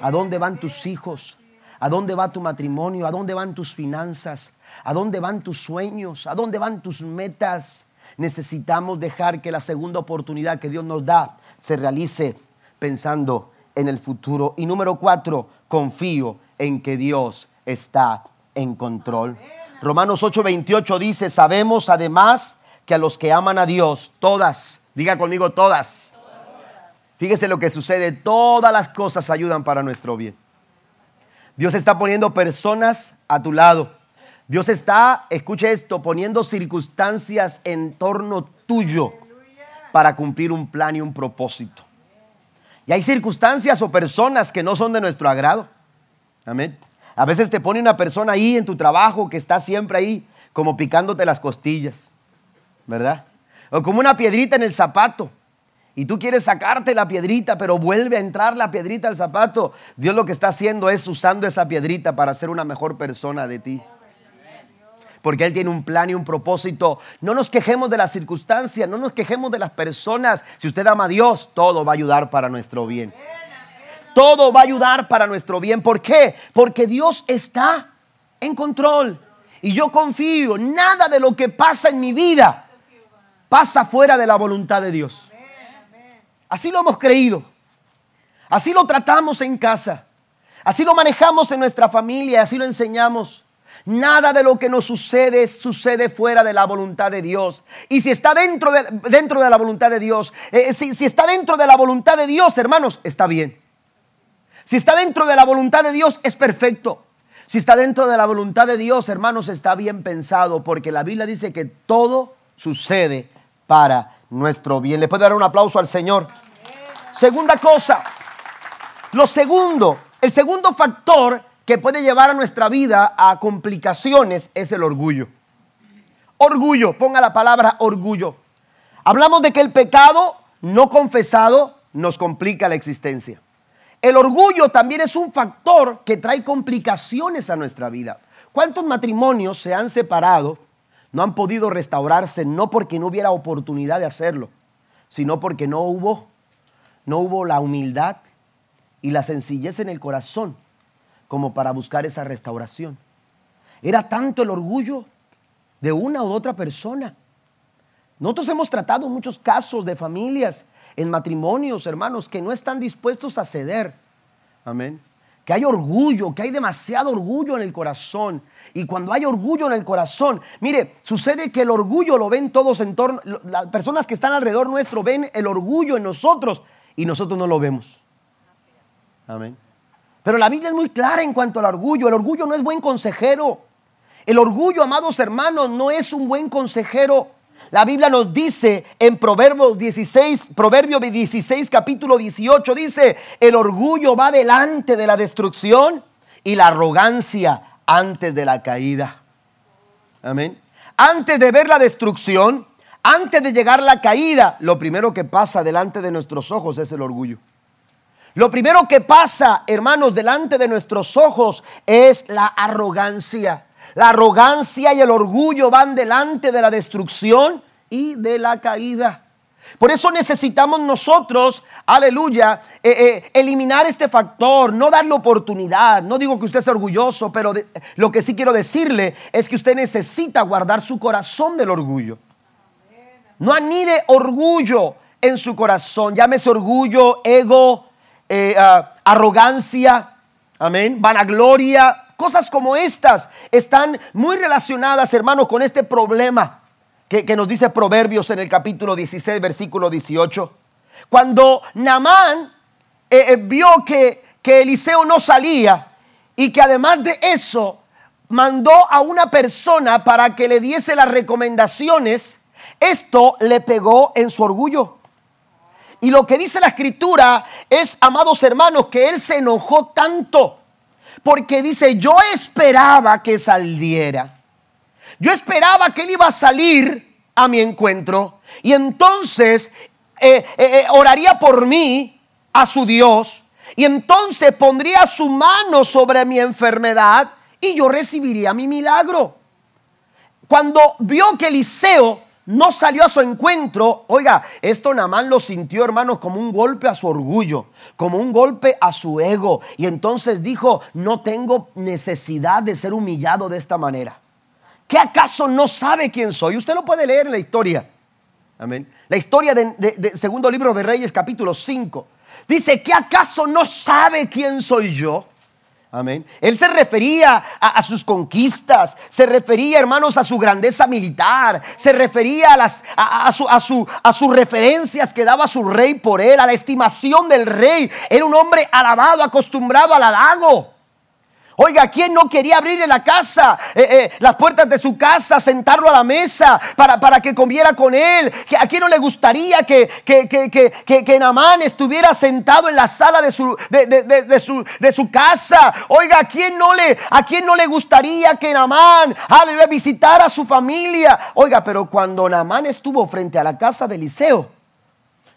a dónde van tus hijos, ¿A dónde va tu matrimonio? ¿A dónde van tus finanzas? ¿A dónde van tus sueños? ¿A dónde van tus metas? Necesitamos dejar que la segunda oportunidad que Dios nos da se realice pensando en el futuro. Y número cuatro, confío en que Dios está en control. Romanos 8:28 dice, sabemos además que a los que aman a Dios, todas, diga conmigo todas. Fíjese lo que sucede, todas las cosas ayudan para nuestro bien. Dios está poniendo personas a tu lado. Dios está, escuche esto, poniendo circunstancias en torno tuyo para cumplir un plan y un propósito. Y hay circunstancias o personas que no son de nuestro agrado. Amén. A veces te pone una persona ahí en tu trabajo que está siempre ahí como picándote las costillas, ¿verdad? O como una piedrita en el zapato. Y tú quieres sacarte la piedrita, pero vuelve a entrar la piedrita al zapato. Dios lo que está haciendo es usando esa piedrita para ser una mejor persona de ti porque Él tiene un plan y un propósito. No nos quejemos de las circunstancias, no nos quejemos de las personas. Si usted ama a Dios, todo va a ayudar para nuestro bien. Todo va a ayudar para nuestro bien. ¿Por qué? Porque Dios está en control. Y yo confío, nada de lo que pasa en mi vida pasa fuera de la voluntad de Dios. Así lo hemos creído. Así lo tratamos en casa. Así lo manejamos en nuestra familia, así lo enseñamos. Nada de lo que nos sucede sucede fuera de la voluntad de Dios. Y si está dentro de, dentro de la voluntad de Dios, eh, si, si está dentro de la voluntad de Dios, hermanos, está bien. Si está dentro de la voluntad de Dios, es perfecto. Si está dentro de la voluntad de Dios, hermanos, está bien pensado, porque la Biblia dice que todo sucede para nuestro bien. ¿Le puede dar un aplauso al Señor? Segunda cosa, lo segundo, el segundo factor que puede llevar a nuestra vida a complicaciones es el orgullo. Orgullo, ponga la palabra orgullo. Hablamos de que el pecado no confesado nos complica la existencia. El orgullo también es un factor que trae complicaciones a nuestra vida. ¿Cuántos matrimonios se han separado, no han podido restaurarse, no porque no hubiera oportunidad de hacerlo, sino porque no hubo, no hubo la humildad y la sencillez en el corazón como para buscar esa restauración. Era tanto el orgullo de una u otra persona. Nosotros hemos tratado muchos casos de familias en matrimonios, hermanos, que no están dispuestos a ceder. Amén. Que hay orgullo, que hay demasiado orgullo en el corazón. Y cuando hay orgullo en el corazón, mire, sucede que el orgullo lo ven todos en torno, las personas que están alrededor nuestro ven el orgullo en nosotros y nosotros no lo vemos. Amén. Pero la Biblia es muy clara en cuanto al orgullo. El orgullo no es buen consejero. El orgullo, amados hermanos, no es un buen consejero. La Biblia nos dice en Proverbios 16, Proverbio 16, capítulo 18, dice, el orgullo va delante de la destrucción y la arrogancia antes de la caída. Amén. Antes de ver la destrucción, antes de llegar la caída, lo primero que pasa delante de nuestros ojos es el orgullo. Lo primero que pasa, hermanos, delante de nuestros ojos es la arrogancia. La arrogancia y el orgullo van delante de la destrucción y de la caída. Por eso necesitamos nosotros, aleluya, eh, eh, eliminar este factor, no darle oportunidad. No digo que usted sea orgulloso, pero lo que sí quiero decirle es que usted necesita guardar su corazón del orgullo. No anide orgullo en su corazón. Llámese orgullo, ego, eh, ah, arrogancia, amén, vanagloria, cosas como estas están muy relacionadas, hermanos, con este problema que, nos dice Proverbios en el capítulo 16, versículo 18. Cuando Namán eh, eh, vio que, que Eliseo no salía y que además de eso mandó a una persona para que le diese las recomendaciones, esto le pegó en su orgullo. Y lo que dice la escritura es, amados hermanos, que él se enojó tanto. Porque dice, yo esperaba que saliera. Yo esperaba que él iba a salir a mi encuentro. Y entonces eh, eh, eh, oraría por mí a su Dios. Y entonces pondría su mano sobre mi enfermedad y yo recibiría mi milagro. Cuando vio que Eliseo no salió a su encuentro. Oiga, esto Namán lo sintió, hermanos, como un golpe a su orgullo, como un golpe a su ego. Y entonces dijo, no tengo necesidad de ser humillado de esta manera. ¿Qué acaso no sabe quién soy? Usted lo puede leer en la historia. Amén. La historia del de, segundo libro de Reyes, capítulo 5. Dice, ¿qué acaso no sabe quién soy yo? Amén. Él se refería a, sus conquistas, se refería, hermanos, a su grandeza militar, se refería a, las, a, su, a, sus referencias que daba su rey por él, a la estimación del rey. Era un hombre alabado, acostumbrado al halago. Oiga, ¿quién no quería abrirle la casa, eh, eh, las puertas de su casa, sentarlo a la mesa para, para que comiera con él? ¿A quién no le gustaría que, que, que, que, que Namán estuviera sentado en la sala de su, de, de, su, de su casa? Oiga, ¿a quién no le, a quién no le gustaría que Namán visitara a su familia? Oiga, pero cuando Namán estuvo frente a la casa de Eliseo,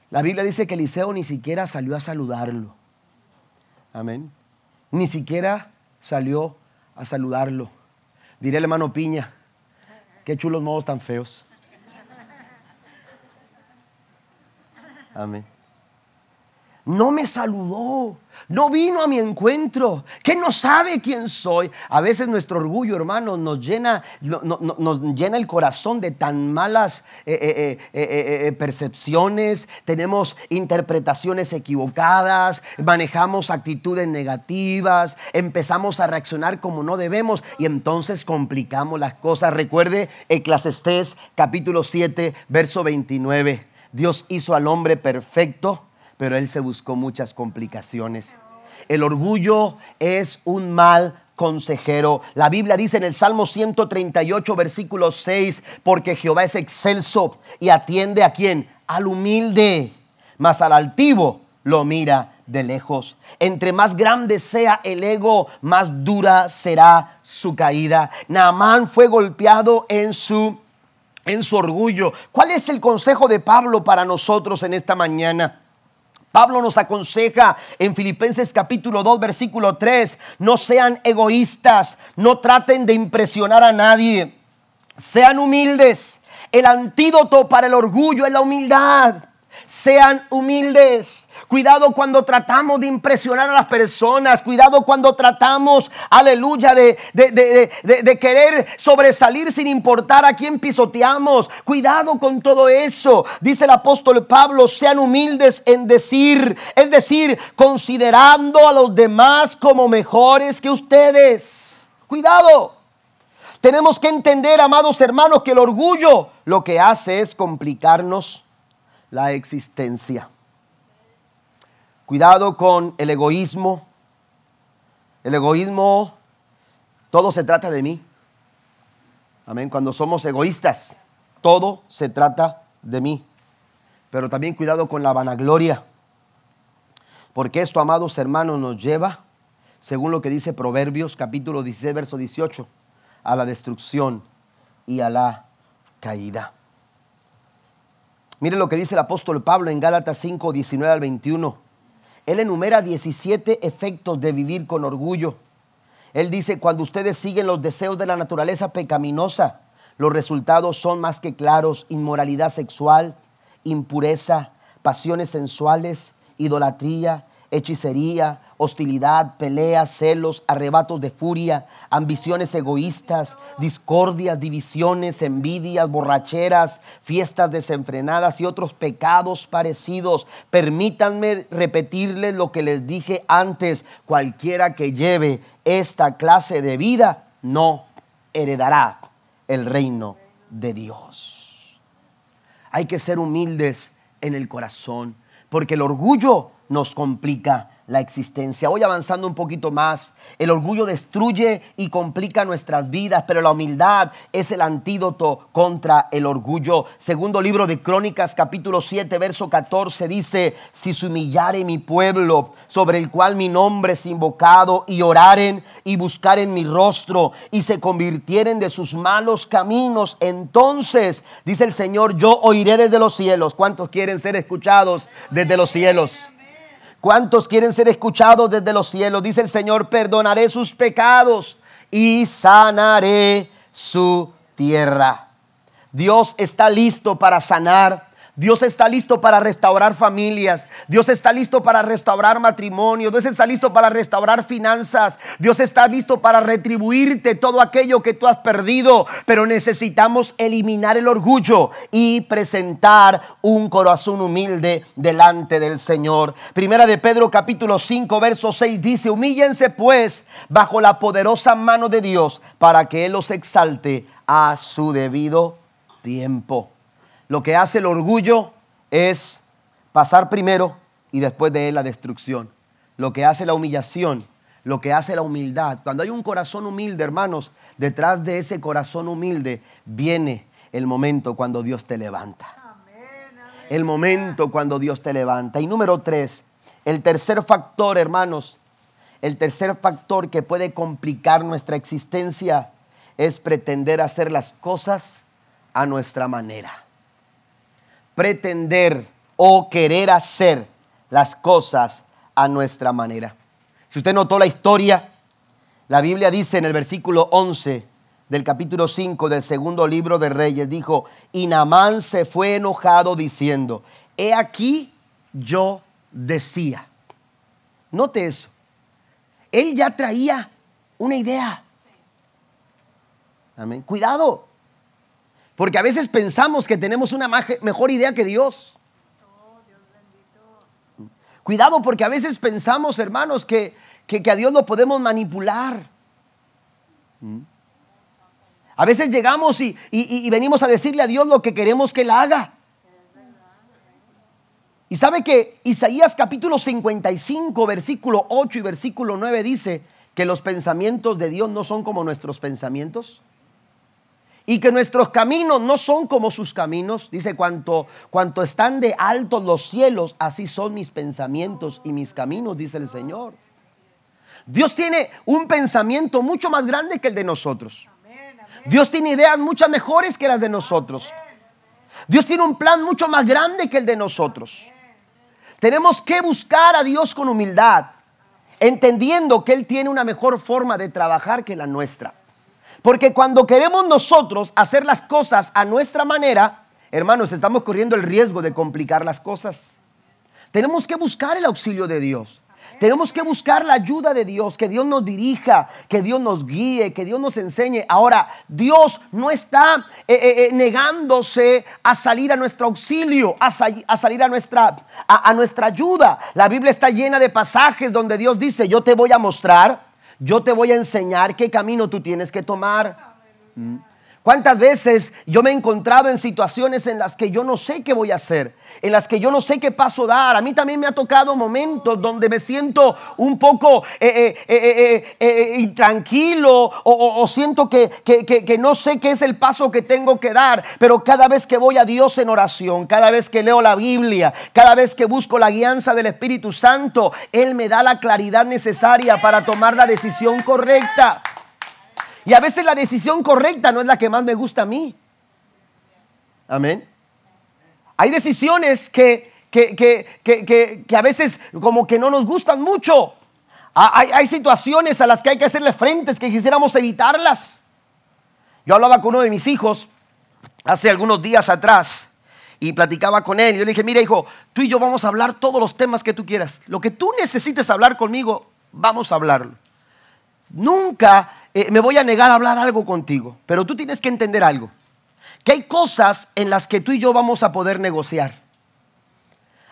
la Biblia dice que Eliseo ni siquiera salió a saludarlo. Amén. Ni siquiera salió a saludarlo. Diré el hermano Piña, qué chulos modos tan feos. Amén no me saludó, no vino a mi encuentro, que no sabe quién soy. A veces nuestro orgullo, hermano, nos llena, nos llena el corazón de tan malas eh, eh, eh, percepciones, tenemos interpretaciones equivocadas, manejamos actitudes negativas, empezamos a reaccionar como no debemos y entonces complicamos las cosas. Recuerde Eclesiastés capítulo 7, verso 29. Dios hizo al hombre perfecto pero él se buscó muchas complicaciones. El orgullo es un mal consejero. La Biblia dice en el Salmo 138, versículo 6, porque Jehová es excelso y atiende a quien? Al humilde, mas al altivo lo mira de lejos. Entre más grande sea el ego, más dura será su caída. Naamán fue golpeado en su en su orgullo. ¿Cuál es el consejo de Pablo para nosotros en esta mañana? Pablo nos aconseja en Filipenses capítulo 2 versículo 3, no sean egoístas, no traten de impresionar a nadie, sean humildes. El antídoto para el orgullo es la humildad sean humildes. Cuidado cuando tratamos de impresionar a las personas. Cuidado cuando tratamos, aleluya, de, de, querer sobresalir sin importar a quién pisoteamos. Cuidado con todo eso. Dice el apóstol Pablo, sean humildes en decir, es decir, considerando a los demás como mejores que ustedes. Cuidado. Tenemos que entender, amados hermanos, que el orgullo lo que hace es complicarnos la existencia. Cuidado con el egoísmo. El egoísmo, todo se trata de mí. Amén. Cuando somos egoístas, todo se trata de mí. Pero también cuidado con la vanagloria. Porque esto, amados hermanos, nos lleva, según lo que dice Proverbios capítulo 16, verso 18, a la destrucción y a la caída. Mire lo que dice el apóstol Pablo en Gálatas 5, 19 al 21. Él enumera 17 efectos de vivir con orgullo. Él dice, cuando ustedes siguen los deseos de la naturaleza pecaminosa, los resultados son más que claros, inmoralidad sexual, impureza, pasiones sensuales, idolatría, hechicería, hostilidad, peleas, celos, arrebatos de furia, ambiciones egoístas, discordias, divisiones, envidias, borracheras, fiestas desenfrenadas y otros pecados parecidos. Permítanme repetirles lo que les dije antes, cualquiera que lleve esta clase de vida no heredará el reino de Dios. Hay que ser humildes en el corazón, porque el orgullo nos complica la existencia. Hoy avanzando un poquito más, el orgullo destruye y complica nuestras vidas, pero la humildad es el antídoto contra el orgullo. Segundo libro de Crónicas, capítulo 7, verso 14, dice, si se humillare mi pueblo, sobre el cual mi nombre es invocado, y oraren y buscaren mi rostro, y se convirtieren de sus malos caminos, entonces, dice el Señor, yo oiré desde los cielos. ¿Cuántos quieren ser escuchados desde los cielos? ¿Cuántos quieren ser escuchados desde los cielos? Dice el Señor, perdonaré sus pecados y sanaré su tierra. Dios está listo para sanar Dios está listo para restaurar familias. Dios está listo para restaurar matrimonio. Dios está listo para restaurar finanzas. Dios está listo para retribuirte todo aquello que tú has perdido. Pero necesitamos eliminar el orgullo y presentar un corazón humilde delante del Señor. Primera de Pedro capítulo 5 verso 6 dice, humíllense pues bajo la poderosa mano de Dios para que Él los exalte a su debido tiempo. Lo que hace el orgullo es pasar primero y después de él la destrucción. Lo que hace la humillación, lo que hace la humildad. Cuando hay un corazón humilde, hermanos, detrás de ese corazón humilde viene el momento cuando Dios te levanta. El momento cuando Dios te levanta. Y número tres, el tercer factor, hermanos, el tercer factor que puede complicar nuestra existencia es pretender hacer las cosas a nuestra manera pretender o querer hacer las cosas a nuestra manera. Si usted notó la historia, la Biblia dice en el versículo 11 del capítulo 5 del segundo libro de Reyes, dijo, y Namán se fue enojado diciendo, he aquí yo decía. Note eso. Él ya traía una idea. Amén. Cuidado. Porque a veces pensamos que tenemos una mejor idea que Dios. Cuidado porque a veces pensamos, hermanos, que, a Dios lo podemos manipular. A veces llegamos y, y, venimos a decirle a Dios lo que queremos que Él haga. Y sabe que Isaías capítulo 55, versículo 8 y versículo 9 dice que los pensamientos de Dios no son como nuestros pensamientos y que nuestros caminos no son como sus caminos. Dice, cuanto, cuanto están de altos los cielos, así son mis pensamientos y mis caminos, dice el Señor. Dios tiene un pensamiento mucho más grande que el de nosotros. Dios tiene ideas muchas mejores que las de nosotros. Dios tiene un plan mucho más grande que el de nosotros. Tenemos que buscar a Dios con humildad, entendiendo que Él tiene una mejor forma de trabajar que la nuestra. Porque cuando queremos nosotros hacer las cosas a nuestra manera, hermanos, estamos corriendo el riesgo de complicar las cosas. Tenemos que buscar el auxilio de Dios. Tenemos que buscar la ayuda de Dios, que Dios nos dirija, que Dios nos guíe, que Dios nos enseñe. Ahora, Dios no está eh, eh, eh, negándose a salir a nuestro auxilio, a, salir a nuestra, a nuestra ayuda. La Biblia está llena de pasajes donde Dios dice, yo te voy a mostrar yo te voy a enseñar qué camino tú tienes que tomar. ¿Cuántas veces yo me he encontrado en situaciones en las que yo no sé qué voy a hacer? En las que yo no sé qué paso dar. A mí también me ha tocado momentos donde me siento un poco eh, eh, eh, intranquilo o, siento que, que no sé qué es el paso que tengo que dar. Pero cada vez que voy a Dios en oración, cada vez que leo la Biblia, cada vez que busco la guianza del Espíritu Santo, Él me da la claridad necesaria para tomar la decisión correcta. Y a veces la decisión correcta no es la que más me gusta a mí. Amén. Hay decisiones que, que, a veces como que no nos gustan mucho. Hay, hay, situaciones a las que hay que hacerle frente, que quisiéramos evitarlas. Yo hablaba con uno de mis hijos hace algunos días atrás y platicaba con él. Y yo le dije, mira hijo, tú y yo vamos a hablar todos los temas que tú quieras. Lo que tú necesites hablar conmigo, vamos a hablarlo. Nunca eh, me voy a negar a hablar algo contigo, pero tú tienes que entender algo, que hay cosas en las que tú y yo vamos a poder negociar.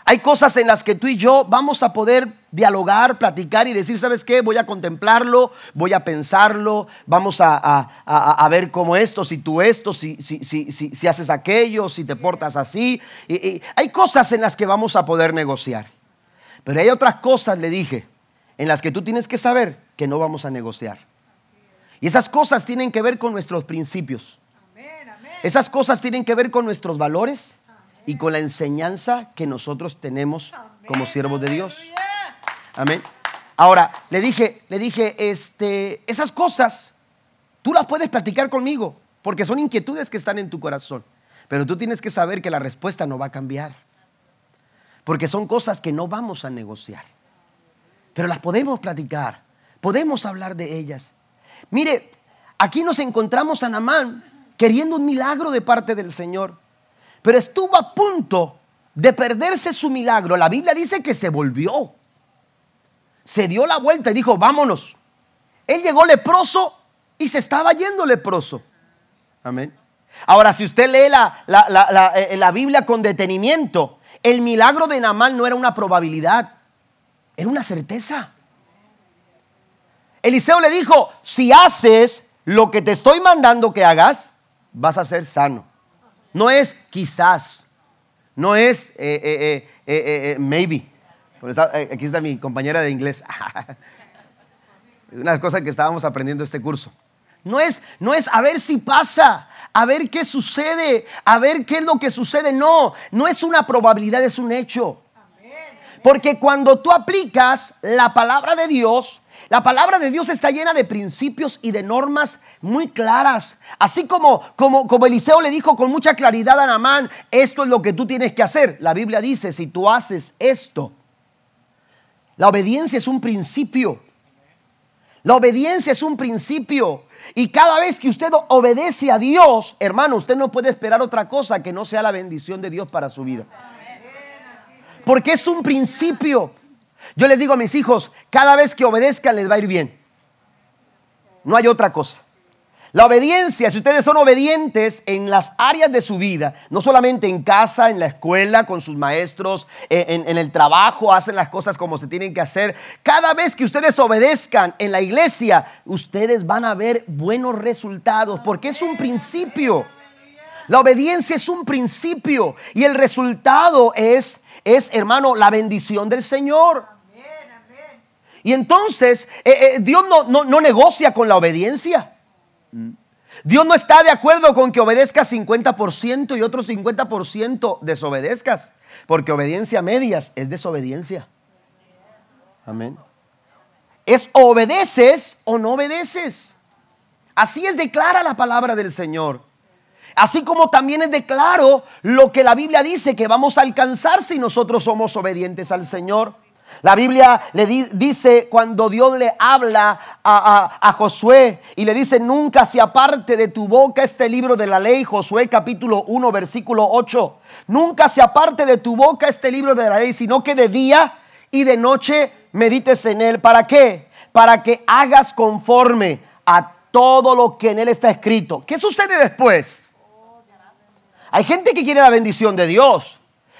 Hay cosas en las que tú y yo vamos a poder dialogar, platicar y decir, ¿sabes qué? Voy a contemplarlo, voy a pensarlo, vamos a, ver cómo esto, si tú esto, si, si, si, si haces aquello, si te portas así. y hay cosas en las que vamos a poder negociar. Pero hay otras cosas, le dije, en las que tú tienes que saber que no vamos a negociar. Y esas cosas tienen que ver con nuestros principios. Esas cosas tienen que ver con nuestros valores y con la enseñanza que nosotros tenemos como siervos de Dios. Amén. Ahora, le dije, le dije, este, esas cosas tú las puedes platicar conmigo, porque son inquietudes que están en tu corazón. Pero tú tienes que saber que la respuesta no va a cambiar. Porque son cosas que no vamos a negociar. Pero las podemos platicar, podemos hablar de ellas. Mire, aquí nos encontramos a Namán queriendo un milagro de parte del Señor, pero estuvo a punto de perderse su milagro, la Biblia dice que se volvió. Se dio la vuelta y dijo, vámonos. Él llegó leproso y se estaba yendo leproso. Amén. Ahora, si usted lee la, la, eh, Biblia con detenimiento, el milagro de Namán no era una probabilidad, era una certeza. Eliseo le dijo, si haces lo que te estoy mandando que hagas, vas a ser sano. No es quizás, no es eh, eh, maybe. Aquí está mi compañera de inglés. [LAUGHS] Una cosa que estábamos aprendiendo este curso. No es, no es a ver si pasa, a ver qué sucede, a ver qué es lo que sucede. No, no es una probabilidad, es un hecho. Porque cuando tú aplicas la palabra de Dios, la palabra de Dios está llena de principios y de normas muy claras. Así como, como, como Eliseo le dijo con mucha claridad a Namán, esto es lo que tú tienes que hacer. La Biblia dice, si tú haces esto, la obediencia es un principio. La obediencia es un principio. Y cada vez que usted obedece a Dios, hermano, usted no puede esperar otra cosa que no sea la bendición de Dios para su vida. Porque es un principio. Yo les digo a mis hijos, cada vez que obedezcan les va a ir bien. No hay otra cosa. La obediencia, si ustedes son obedientes en las áreas de su vida, no solamente en casa, en la escuela, con sus maestros, en, en, el trabajo, hacen las cosas como se tienen que hacer. Cada vez que ustedes obedezcan en la iglesia, ustedes van a ver buenos resultados, porque es un principio. La obediencia es un principio y el resultado es, es hermano, la bendición del Señor. Y entonces eh, eh, Dios no, no, no negocia con la obediencia. Dios no está de acuerdo con que obedezcas 50% y otro 50% desobedezcas, porque obediencia a medias es desobediencia. Amén. Es obedeces o no obedeces. Así es declara la palabra del Señor. Así como también es declaro lo que la Biblia dice que vamos a alcanzar si nosotros somos obedientes al Señor. La Biblia le dice cuando Dios le habla a, Josué y le dice, nunca se aparte de tu boca este libro de la ley, Josué capítulo 1, versículo 8. Nunca se aparte de tu boca este libro de la ley, sino que de día y de noche medites en él. ¿Para qué? Para que hagas conforme a todo lo que en él está escrito. ¿Qué sucede después? Hay gente que quiere la bendición de Dios,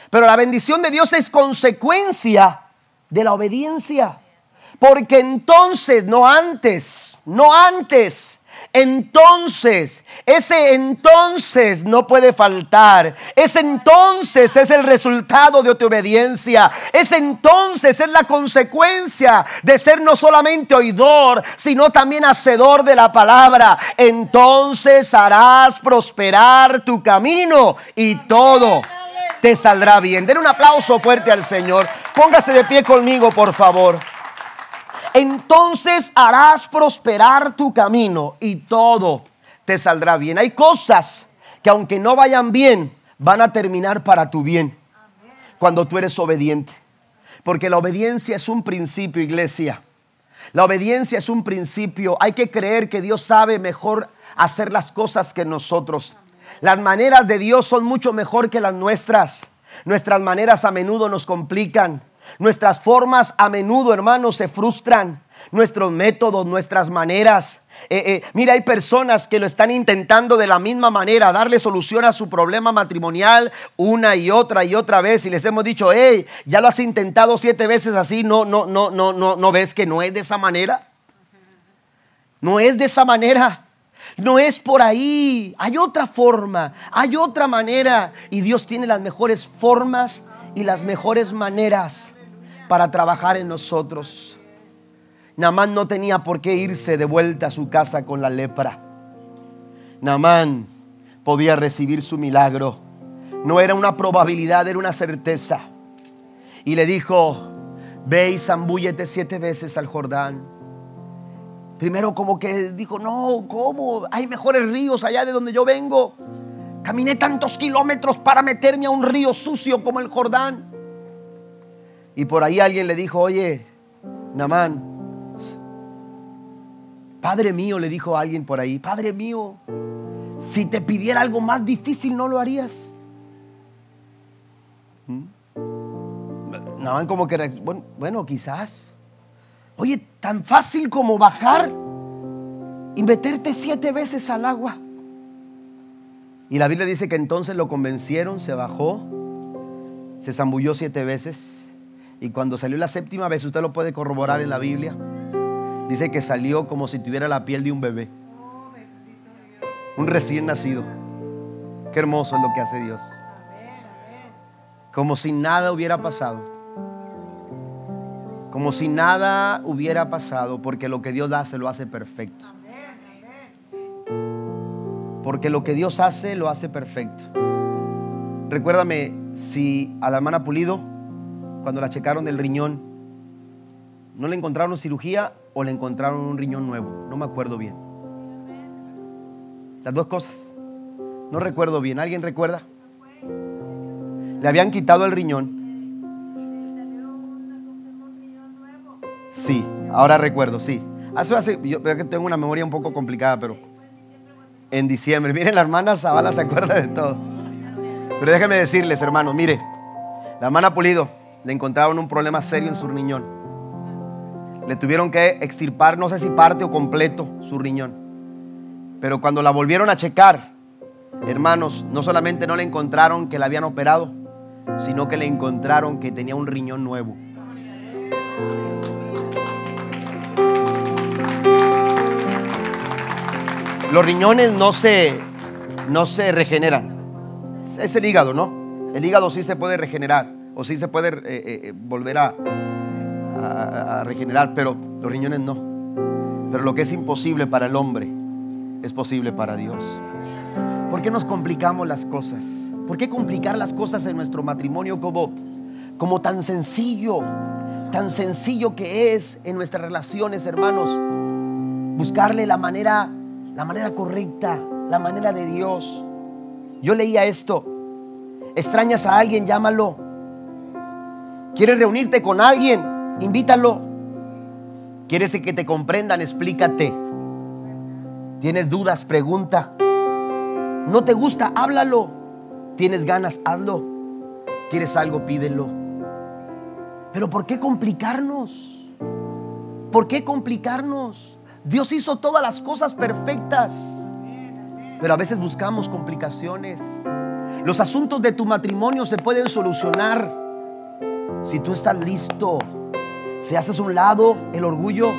pero la bendición de Dios es consecuencia de la obediencia. Porque entonces, no antes, no antes, entonces, ese entonces no puede faltar. Ese entonces es el resultado de tu obediencia. Ese entonces es la consecuencia de ser no solamente oidor, sino también hacedor de la palabra. Entonces harás prosperar tu camino y todo te saldrá bien. Den un aplauso fuerte al Señor. Póngase de pie conmigo, por favor. Entonces harás prosperar tu camino y todo te saldrá bien. Hay cosas que aunque no vayan bien, van a terminar para tu bien cuando tú eres obediente. Porque la obediencia es un principio, iglesia. La obediencia es un principio. Hay que creer que Dios sabe mejor hacer las cosas que nosotros. Las maneras de Dios son mucho mejor que las nuestras. Nuestras maneras a menudo nos complican. Nuestras formas a menudo, hermanos, se frustran. Nuestros métodos, nuestras maneras. Eh, eh, mira, hay personas que lo están intentando de la misma manera, darle solución a su problema matrimonial una y otra y otra vez. Y les hemos dicho, hey, ya lo has intentado siete veces así, no, no, no, no, no, no ves que no es de esa manera. No es de esa manera. No es por ahí. Hay otra forma, hay otra manera. Y Dios tiene las mejores formas y las mejores maneras para trabajar en nosotros. Namán no tenía por qué irse de vuelta a su casa con la lepra. Namán podía recibir su milagro. No era una probabilidad, era una certeza. Y le dijo, ve y zambúllete siete veces al Jordán Primero como que dijo, no, ¿cómo? Hay mejores ríos allá de donde yo vengo. Caminé tantos kilómetros para meterme a un río sucio como el Jordán. Y por ahí alguien le dijo, oye, Namán, Padre mío, le dijo a alguien por ahí, Padre mío, si te pidiera algo más difícil, ¿no lo harías? Naman como que, bueno, quizás. Oye, tan fácil como bajar y meterte siete veces al agua. Y la Biblia dice que entonces lo convencieron, se bajó, se zambulló siete veces. Y cuando salió la séptima vez, usted lo puede corroborar en la Biblia, dice que salió como si tuviera la piel de un bebé. Un recién nacido. Qué hermoso es lo que hace Dios. Como si nada hubiera pasado. Como si nada hubiera pasado, porque lo que Dios hace lo hace perfecto. Porque lo que Dios hace lo hace perfecto. Recuérdame si a la hermana Pulido, cuando la checaron del riñón, no le encontraron cirugía o le encontraron un riñón nuevo. No me acuerdo bien. Las dos cosas. No recuerdo bien. ¿Alguien recuerda? Le habían quitado el riñón. Sí, ahora recuerdo, sí. Hace, hace, yo que tengo una memoria un poco complicada, pero en diciembre. [LAUGHS] Miren, la hermana Zavala se acuerda de todo. Pero déjenme decirles, hermanos, mire, la hermana Pulido le encontraron un problema serio en su riñón. Le tuvieron que extirpar, no sé si parte o completo, su riñón. Pero cuando la volvieron a checar, hermanos, no solamente no le encontraron que la habían operado, sino que le encontraron que tenía un riñón nuevo. Los riñones no se, no se regeneran. Es el hígado, ¿no? El hígado sí se puede regenerar o sí se puede eh, eh, volver a, a, regenerar, pero los riñones no. Pero lo que es imposible para el hombre es posible para Dios. ¿Por qué nos complicamos las cosas? ¿Por qué complicar las cosas en nuestro matrimonio como, como tan sencillo, tan sencillo que es en nuestras relaciones, hermanos? Buscarle la manera la manera correcta, la manera de Dios. Yo leía esto. Extrañas a alguien, llámalo. ¿Quieres reunirte con alguien? Invítalo. ¿Quieres que te comprendan? Explícate. ¿Tienes dudas? Pregunta. ¿No te gusta? Háblalo. ¿Tienes ganas? Hazlo. ¿Quieres algo? Pídelo. Pero ¿por qué complicarnos? ¿Por qué complicarnos? Dios hizo todas las cosas perfectas. Pero a veces buscamos complicaciones. Los asuntos de tu matrimonio se pueden solucionar si tú estás listo. Si haces a un lado el orgullo,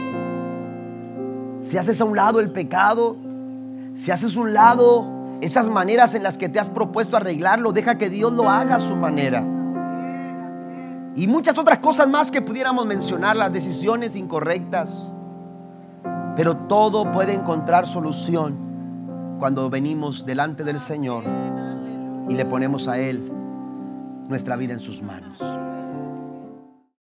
si haces a un lado el pecado, si haces a un lado esas maneras en las que te has propuesto arreglarlo, deja que Dios lo haga a su manera. Y muchas otras cosas más que pudiéramos mencionar, las decisiones incorrectas. Pero todo puede encontrar solución cuando venimos delante del Señor y le ponemos a Él nuestra vida en sus manos.